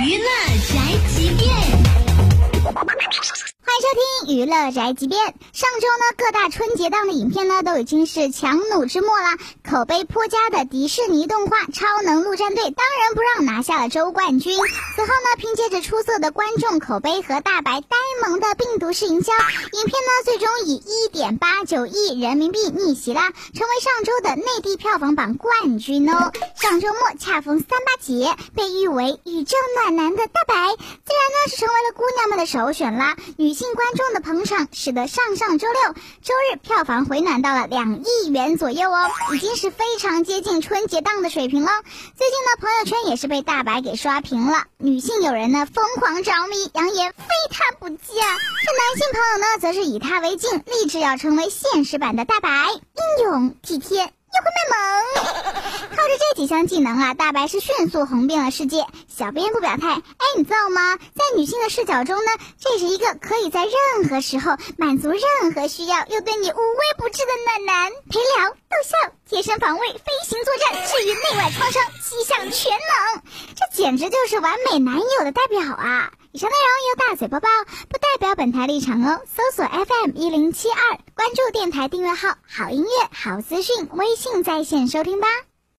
娱乐宅急便。欢迎收听娱乐宅急便。上周呢，各大春节档的影片呢都已经是强弩之末了，口碑颇佳的迪士尼动画《超能陆战队》当仁不让拿下了周冠军。此后呢，凭借着出色的观众口碑和大白呆萌的病毒式营销，影片呢最终以一点八九亿人民币逆袭啦，成为上周的内地票房榜冠军哦。上周末恰逢三八节，被誉为宇宙暖男的大白，自然呢是成为了姑娘们的首选啦。女性观众的捧场，使得上上周六周日票房回暖到了两亿元左右哦，已经是非常接近春节档的水平了。最近呢，朋友圈也是被大白给刷屏了，女性友人呢疯狂着迷，扬言非他不嫁。这男性朋友呢，则是以他为镜，立志要成为现实版的大白，英勇体贴。又会卖萌，靠着这几项技能啊，大白是迅速红遍了世界。小编不表态，哎，你知道吗？在女性的视角中呢，这是一个可以在任何时候满足任何需要，又对你无微不至的暖男，陪聊、逗笑、贴身防卫、飞行作战、治愈内外创伤，七项全能，这简直就是完美男友的代表啊！以上内容由大嘴播报，不代表本台立场哦。搜索 FM 一零七二，关注电台订阅号，好音乐、好资讯，微信在线收听吧。